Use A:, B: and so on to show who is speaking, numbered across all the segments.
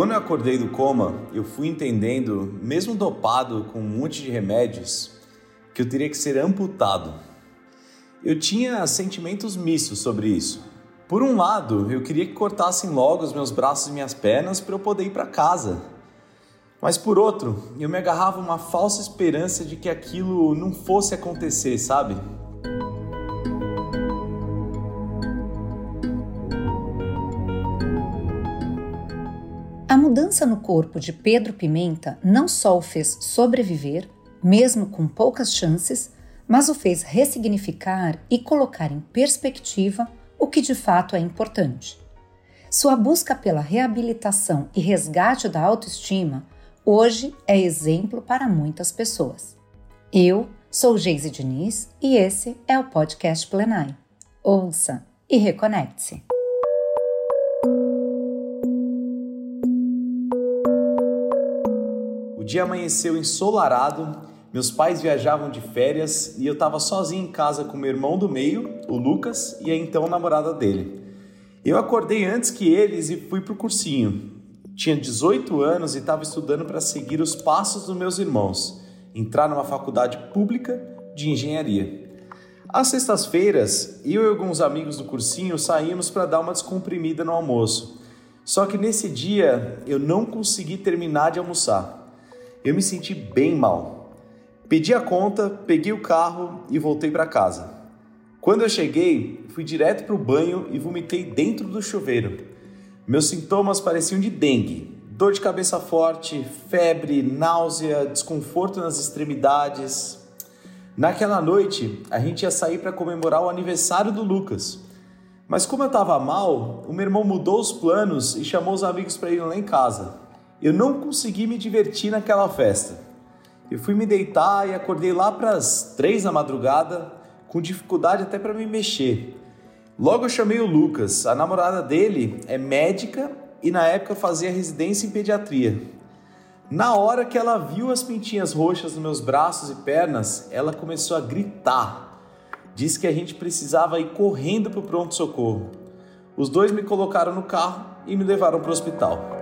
A: Quando eu acordei do coma, eu fui entendendo, mesmo dopado com um monte de remédios, que eu teria que ser amputado. Eu tinha sentimentos mistos sobre isso. Por um lado, eu queria que cortassem logo os meus braços e minhas pernas para eu poder ir para casa. Mas por outro, eu me agarrava uma falsa esperança de que aquilo não fosse acontecer, sabe?
B: Mudança no corpo de Pedro Pimenta não só o fez sobreviver, mesmo com poucas chances, mas o fez ressignificar e colocar em perspectiva o que de fato é importante. Sua busca pela reabilitação e resgate da autoestima hoje é exemplo para muitas pessoas. Eu sou Geise Diniz e esse é o podcast Plenai. Ouça e reconecte-se.
A: Dia amanheceu ensolarado, meus pais viajavam de férias e eu estava sozinho em casa com meu irmão do meio, o Lucas, e a então namorada dele. Eu acordei antes que eles e fui pro cursinho. Tinha 18 anos e estava estudando para seguir os passos dos meus irmãos, entrar numa faculdade pública de engenharia. Às sextas-feiras, eu e alguns amigos do cursinho saímos para dar uma descomprimida no almoço. Só que nesse dia eu não consegui terminar de almoçar eu me senti bem mal. Pedi a conta, peguei o carro e voltei para casa. Quando eu cheguei, fui direto para o banho e vomitei dentro do chuveiro. Meus sintomas pareciam de dengue: dor de cabeça forte, febre, náusea, desconforto nas extremidades. Naquela noite, a gente ia sair para comemorar o aniversário do Lucas. Mas como eu estava mal, o meu irmão mudou os planos e chamou os amigos para ir lá em casa. Eu não consegui me divertir naquela festa. Eu fui me deitar e acordei lá para as três da madrugada, com dificuldade até para me mexer. Logo eu chamei o Lucas, a namorada dele é médica e na época fazia residência em pediatria. Na hora que ela viu as pintinhas roxas nos meus braços e pernas, ela começou a gritar. Disse que a gente precisava ir correndo para o pronto-socorro. Os dois me colocaram no carro e me levaram para o hospital.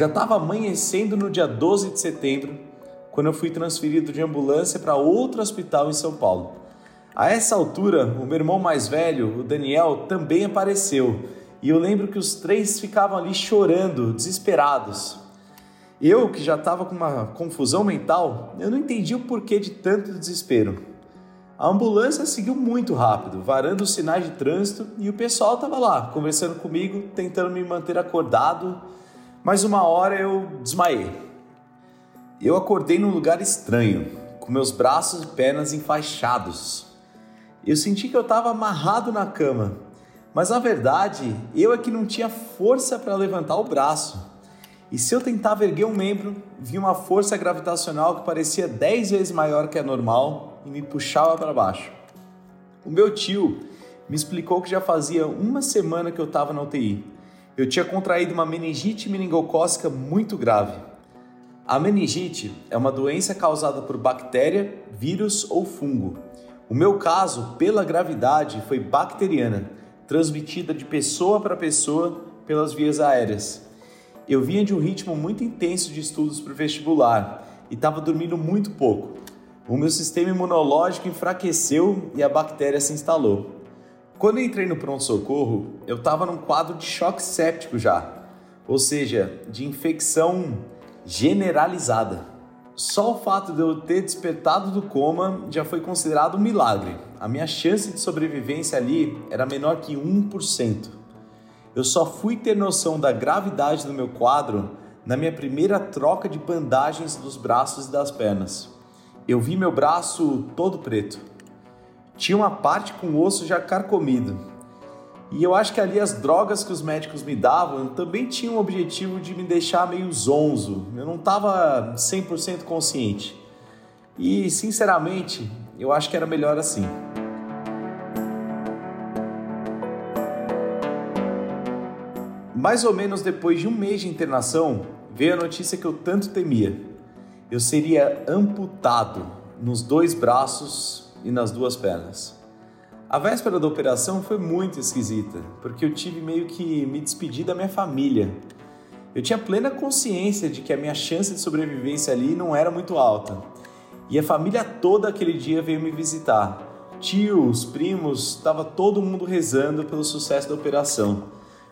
A: Já estava amanhecendo no dia 12 de setembro, quando eu fui transferido de ambulância para outro hospital em São Paulo. A essa altura, o meu irmão mais velho, o Daniel, também apareceu, e eu lembro que os três ficavam ali chorando, desesperados. Eu, que já estava com uma confusão mental, eu não entendi o porquê de tanto desespero. A ambulância seguiu muito rápido, varando os sinais de trânsito, e o pessoal estava lá, conversando comigo, tentando me manter acordado mas uma hora eu desmaiei. Eu acordei num lugar estranho, com meus braços e pernas enfaixados. Eu senti que eu estava amarrado na cama, mas na verdade eu é que não tinha força para levantar o braço. E se eu tentava erguer um membro, vi uma força gravitacional que parecia 10 vezes maior que a normal e me puxava para baixo. O meu tio me explicou que já fazia uma semana que eu estava na UTI eu tinha contraído uma meningite meningocócica muito grave. A meningite é uma doença causada por bactéria, vírus ou fungo. O meu caso, pela gravidade, foi bacteriana, transmitida de pessoa para pessoa pelas vias aéreas. Eu vinha de um ritmo muito intenso de estudos para o vestibular e estava dormindo muito pouco. O meu sistema imunológico enfraqueceu e a bactéria se instalou. Quando eu entrei no pronto-socorro, eu estava num quadro de choque séptico já, ou seja, de infecção generalizada. Só o fato de eu ter despertado do coma já foi considerado um milagre. A minha chance de sobrevivência ali era menor que 1%. Eu só fui ter noção da gravidade do meu quadro na minha primeira troca de bandagens dos braços e das pernas. Eu vi meu braço todo preto tinha uma parte com o osso já carcomido. E eu acho que ali as drogas que os médicos me davam também tinham o objetivo de me deixar meio zonzo. Eu não estava 100% consciente. E, sinceramente, eu acho que era melhor assim. Mais ou menos depois de um mês de internação, veio a notícia que eu tanto temia. Eu seria amputado nos dois braços e nas duas pernas. A véspera da operação foi muito esquisita, porque eu tive meio que me despedir da minha família. Eu tinha plena consciência de que a minha chance de sobrevivência ali não era muito alta. E a família toda aquele dia veio me visitar. Tios, primos, estava todo mundo rezando pelo sucesso da operação.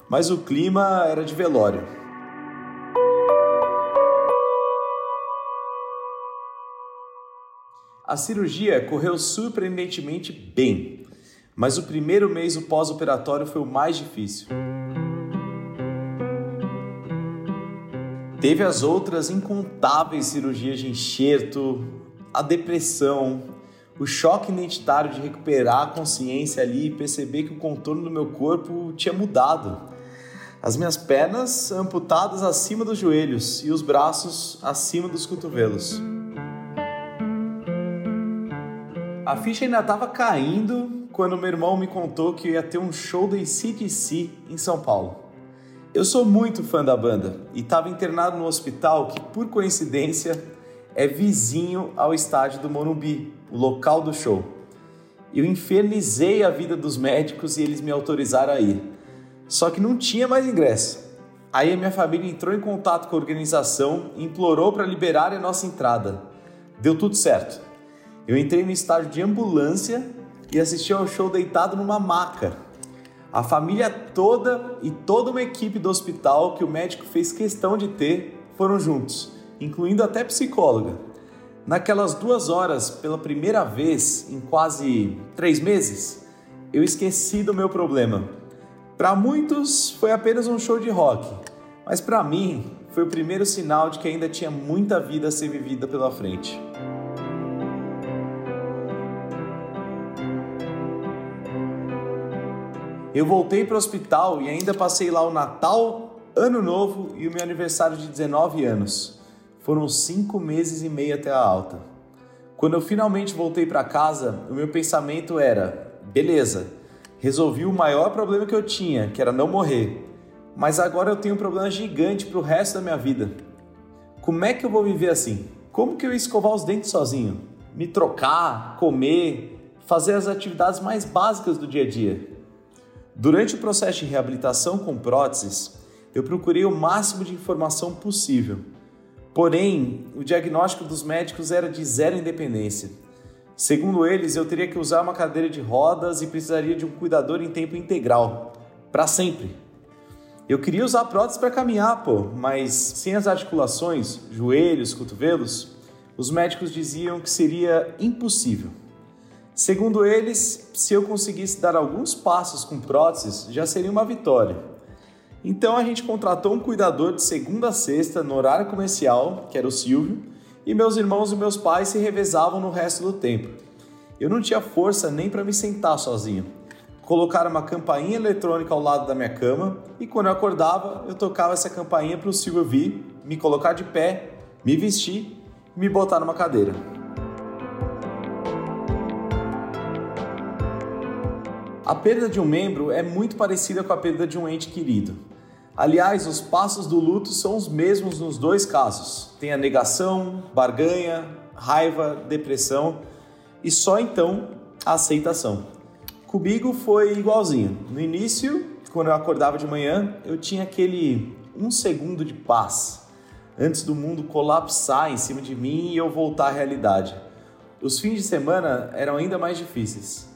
A: Mas o clima era de velório. A cirurgia correu surpreendentemente bem mas o primeiro mês o pós-operatório foi o mais difícil. Teve as outras incontáveis cirurgias de enxerto, a depressão, o choque identitário de recuperar a consciência ali e perceber que o contorno do meu corpo tinha mudado. As minhas pernas amputadas acima dos joelhos e os braços acima dos cotovelos. A ficha ainda estava caindo quando meu irmão me contou que ia ter um show do ACDC em São Paulo. Eu sou muito fã da banda e estava internado no hospital que, por coincidência, é vizinho ao estádio do Morumbi, o local do show. Eu infernizei a vida dos médicos e eles me autorizaram a ir. Só que não tinha mais ingresso. Aí a minha família entrou em contato com a organização e implorou para liberar a nossa entrada. Deu tudo certo. Eu entrei no estádio de ambulância e assistiu ao show deitado numa maca. A família toda e toda uma equipe do hospital que o médico fez questão de ter foram juntos, incluindo até psicóloga. Naquelas duas horas, pela primeira vez em quase três meses, eu esqueci do meu problema. Para muitos foi apenas um show de rock, mas para mim foi o primeiro sinal de que ainda tinha muita vida a ser vivida pela frente. Eu voltei para o hospital e ainda passei lá o Natal, Ano Novo e o meu aniversário de 19 anos. Foram cinco meses e meio até a alta. Quando eu finalmente voltei para casa, o meu pensamento era: beleza, resolvi o maior problema que eu tinha, que era não morrer. Mas agora eu tenho um problema gigante para o resto da minha vida. Como é que eu vou viver assim? Como que eu ia escovar os dentes sozinho? Me trocar, comer, fazer as atividades mais básicas do dia a dia? Durante o processo de reabilitação com próteses, eu procurei o máximo de informação possível. Porém, o diagnóstico dos médicos era de zero independência. Segundo eles, eu teria que usar uma cadeira de rodas e precisaria de um cuidador em tempo integral, para sempre. Eu queria usar prótese para caminhar, pô, mas sem as articulações, joelhos, cotovelos, os médicos diziam que seria impossível. Segundo eles, se eu conseguisse dar alguns passos com próteses, já seria uma vitória. Então a gente contratou um cuidador de segunda a sexta no horário comercial, que era o Silvio, e meus irmãos e meus pais se revezavam no resto do tempo. Eu não tinha força nem para me sentar sozinho. Colocaram uma campainha eletrônica ao lado da minha cama e quando eu acordava, eu tocava essa campainha para o Silvio vir, me colocar de pé, me vestir e me botar numa cadeira. A perda de um membro é muito parecida com a perda de um ente querido. Aliás, os passos do luto são os mesmos nos dois casos. Tem a negação, barganha, raiva, depressão e só então a aceitação. Comigo foi igualzinho. No início, quando eu acordava de manhã, eu tinha aquele um segundo de paz antes do mundo colapsar em cima de mim e eu voltar à realidade. Os fins de semana eram ainda mais difíceis.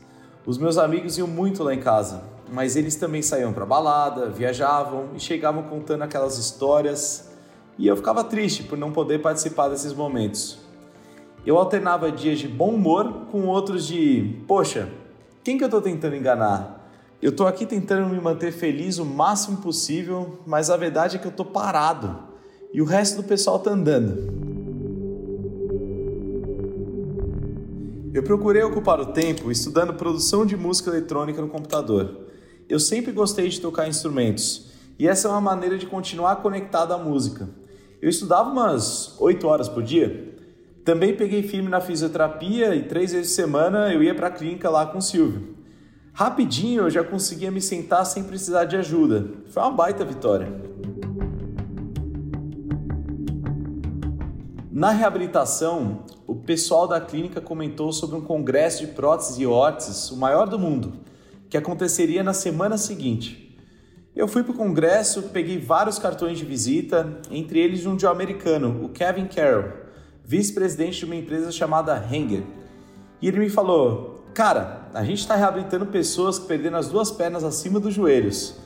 A: Os meus amigos iam muito lá em casa, mas eles também saíam para balada, viajavam e chegavam contando aquelas histórias, e eu ficava triste por não poder participar desses momentos. Eu alternava dias de bom humor com outros de, poxa, quem que eu estou tentando enganar? Eu estou aqui tentando me manter feliz o máximo possível, mas a verdade é que eu estou parado e o resto do pessoal está andando. Eu procurei ocupar o tempo estudando produção de música eletrônica no computador. Eu sempre gostei de tocar instrumentos e essa é uma maneira de continuar conectado à música. Eu estudava umas 8 horas por dia. Também peguei firme na fisioterapia e três vezes por semana eu ia para a clínica lá com o Silvio. Rapidinho eu já conseguia me sentar sem precisar de ajuda. Foi uma baita vitória. Na reabilitação, pessoal da clínica comentou sobre um congresso de próteses e órteses, o maior do mundo, que aconteceria na semana seguinte. Eu fui para o congresso, peguei vários cartões de visita, entre eles um de um americano, o Kevin Carroll, vice-presidente de uma empresa chamada Hanger. E ele me falou: Cara, a gente está reabilitando pessoas que perderam as duas pernas acima dos joelhos.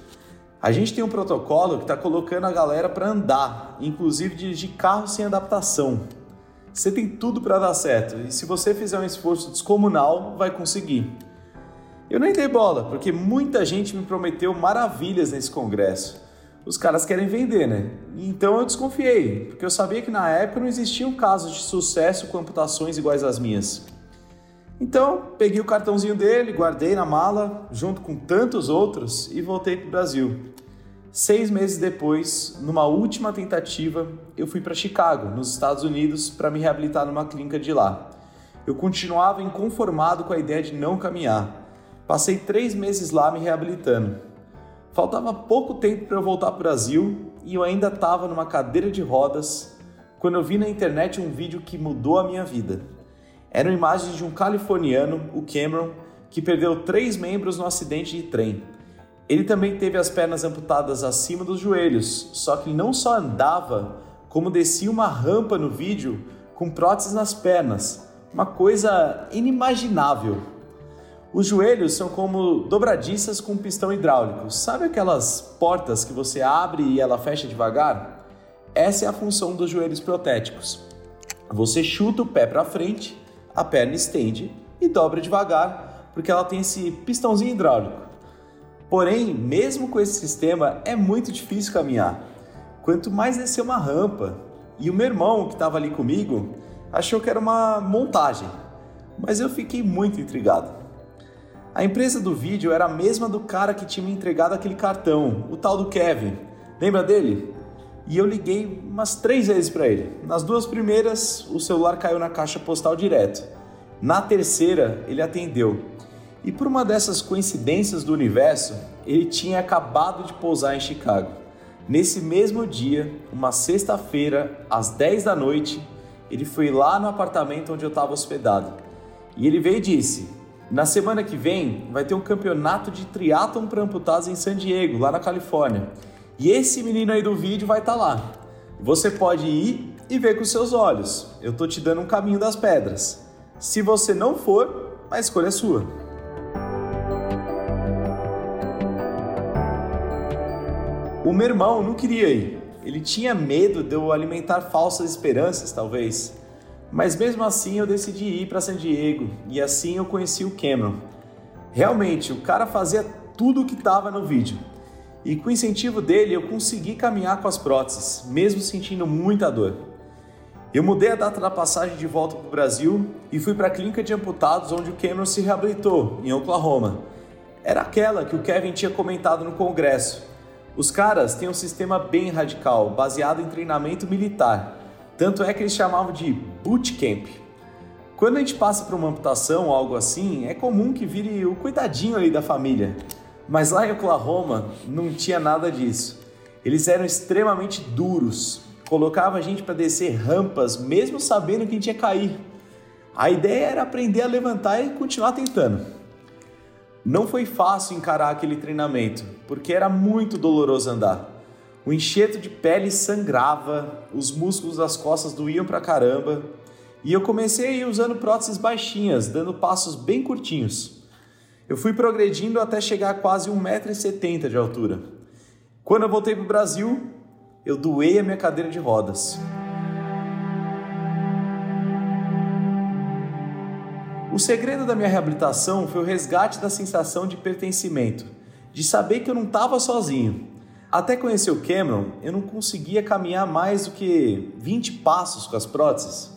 A: A gente tem um protocolo que está colocando a galera para andar, inclusive dirigir carro sem adaptação. Você tem tudo para dar certo e se você fizer um esforço descomunal, vai conseguir. Eu nem dei bola, porque muita gente me prometeu maravilhas nesse congresso. Os caras querem vender, né? Então eu desconfiei, porque eu sabia que na época não existiam casos de sucesso com amputações iguais às minhas. Então, peguei o cartãozinho dele, guardei na mala, junto com tantos outros, e voltei para o Brasil. Seis meses depois, numa última tentativa, eu fui para Chicago, nos Estados Unidos, para me reabilitar numa clínica de lá. Eu continuava inconformado com a ideia de não caminhar. Passei três meses lá me reabilitando. Faltava pouco tempo para eu voltar para o Brasil e eu ainda estava numa cadeira de rodas quando eu vi na internet um vídeo que mudou a minha vida. Eram imagens de um californiano, o Cameron, que perdeu três membros no acidente de trem. Ele também teve as pernas amputadas acima dos joelhos, só que não só andava, como descia uma rampa no vídeo com próteses nas pernas, uma coisa inimaginável. Os joelhos são como dobradiças com pistão hidráulico. Sabe aquelas portas que você abre e ela fecha devagar? Essa é a função dos joelhos protéticos. Você chuta o pé para frente, a perna estende e dobra devagar, porque ela tem esse pistãozinho hidráulico. Porém, mesmo com esse sistema, é muito difícil caminhar. Quanto mais descer uma rampa. E o meu irmão, que estava ali comigo, achou que era uma montagem. Mas eu fiquei muito intrigado. A empresa do vídeo era a mesma do cara que tinha me entregado aquele cartão, o tal do Kevin. Lembra dele? E eu liguei umas três vezes para ele. Nas duas primeiras, o celular caiu na caixa postal direto. Na terceira, ele atendeu e por uma dessas coincidências do universo, ele tinha acabado de pousar em Chicago. Nesse mesmo dia, uma sexta-feira, às 10 da noite, ele foi lá no apartamento onde eu estava hospedado. E ele veio e disse: Na semana que vem vai ter um campeonato de triatlon para amputados em San Diego, lá na Califórnia. E esse menino aí do vídeo vai estar tá lá. Você pode ir e ver com seus olhos. Eu tô te dando um caminho das pedras. Se você não for, a escolha é sua. O meu irmão não queria ir. Ele tinha medo de eu alimentar falsas esperanças, talvez. Mas mesmo assim eu decidi ir para San Diego e assim eu conheci o Cameron. Realmente, o cara fazia tudo o que estava no vídeo. E com o incentivo dele eu consegui caminhar com as próteses, mesmo sentindo muita dor. Eu mudei a data da passagem de volta para o Brasil e fui para a clínica de amputados onde o Cameron se reabilitou, em Oklahoma. Era aquela que o Kevin tinha comentado no congresso, os caras têm um sistema bem radical, baseado em treinamento militar. Tanto é que eles chamavam de bootcamp. Quando a gente passa por uma amputação ou algo assim, é comum que vire o cuidadinho ali da família. Mas lá em Oklahoma não tinha nada disso. Eles eram extremamente duros, colocava a gente para descer rampas, mesmo sabendo que a gente ia cair. A ideia era aprender a levantar e continuar tentando. Não foi fácil encarar aquele treinamento, porque era muito doloroso andar. O enxerto de pele sangrava, os músculos das costas doíam pra caramba, e eu comecei usando próteses baixinhas, dando passos bem curtinhos. Eu fui progredindo até chegar a quase 1,70m de altura. Quando eu voltei para o Brasil, eu doei a minha cadeira de rodas. O segredo da minha reabilitação foi o resgate da sensação de pertencimento, de saber que eu não estava sozinho. Até conhecer o Cameron, eu não conseguia caminhar mais do que 20 passos com as próteses.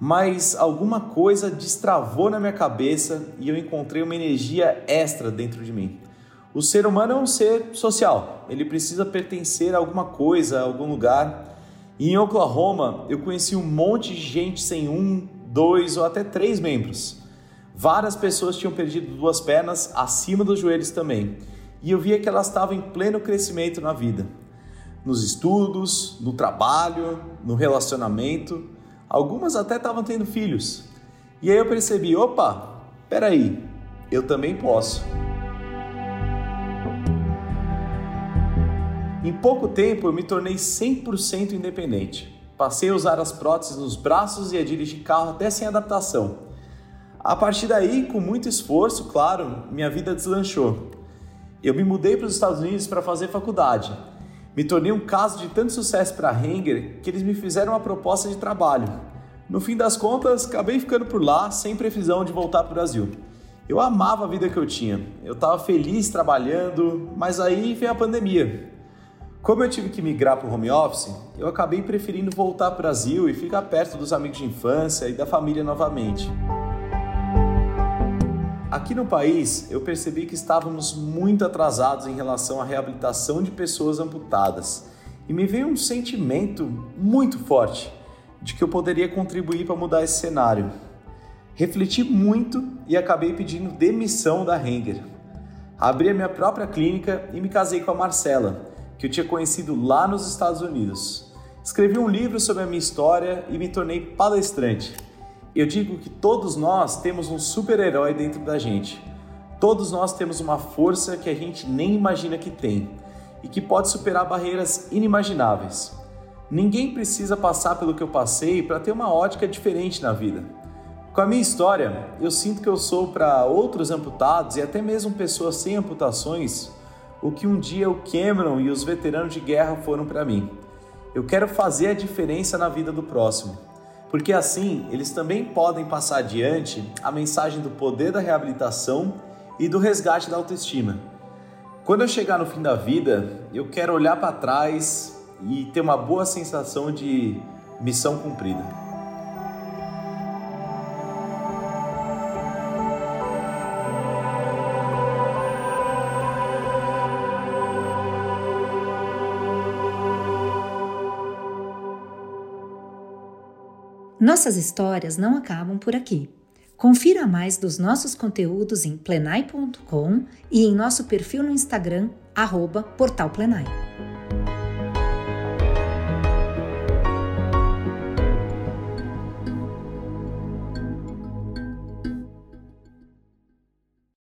A: Mas alguma coisa destravou na minha cabeça e eu encontrei uma energia extra dentro de mim. O ser humano é um ser social, ele precisa pertencer a alguma coisa, a algum lugar. E em Oklahoma, eu conheci um monte de gente sem um, dois ou até três membros. Várias pessoas tinham perdido duas pernas acima dos joelhos também, e eu via que elas estavam em pleno crescimento na vida. Nos estudos, no trabalho, no relacionamento, Algumas até estavam tendo filhos. E aí eu percebi, opa, peraí, eu também posso. Em pouco tempo eu me tornei 100% independente. Passei a usar as próteses nos braços e a dirigir carro até sem adaptação. A partir daí, com muito esforço, claro, minha vida deslanchou. Eu me mudei para os Estados Unidos para fazer faculdade. Me tornei um caso de tanto sucesso para a Henger que eles me fizeram uma proposta de trabalho. No fim das contas, acabei ficando por lá sem previsão de voltar para o Brasil. Eu amava a vida que eu tinha, eu estava feliz trabalhando, mas aí veio a pandemia. Como eu tive que migrar para o home office, eu acabei preferindo voltar para o Brasil e ficar perto dos amigos de infância e da família novamente. Aqui no país, eu percebi que estávamos muito atrasados em relação à reabilitação de pessoas amputadas e me veio um sentimento muito forte de que eu poderia contribuir para mudar esse cenário. Refleti muito e acabei pedindo demissão da Henger. Abri a minha própria clínica e me casei com a Marcela que eu tinha conhecido lá nos Estados Unidos. Escrevi um livro sobre a minha história e me tornei palestrante. Eu digo que todos nós temos um super-herói dentro da gente. Todos nós temos uma força que a gente nem imagina que tem e que pode superar barreiras inimagináveis. Ninguém precisa passar pelo que eu passei para ter uma ótica diferente na vida. Com a minha história, eu sinto que eu sou para outros amputados e até mesmo pessoas sem amputações o que um dia o Cameron e os veteranos de guerra foram para mim. Eu quero fazer a diferença na vida do próximo, porque assim eles também podem passar adiante a mensagem do poder da reabilitação e do resgate da autoestima. Quando eu chegar no fim da vida, eu quero olhar para trás e ter uma boa sensação de missão cumprida.
B: Nossas histórias não acabam por aqui. Confira mais dos nossos conteúdos em plenai.com e em nosso perfil no Instagram, arroba Portal Plenai.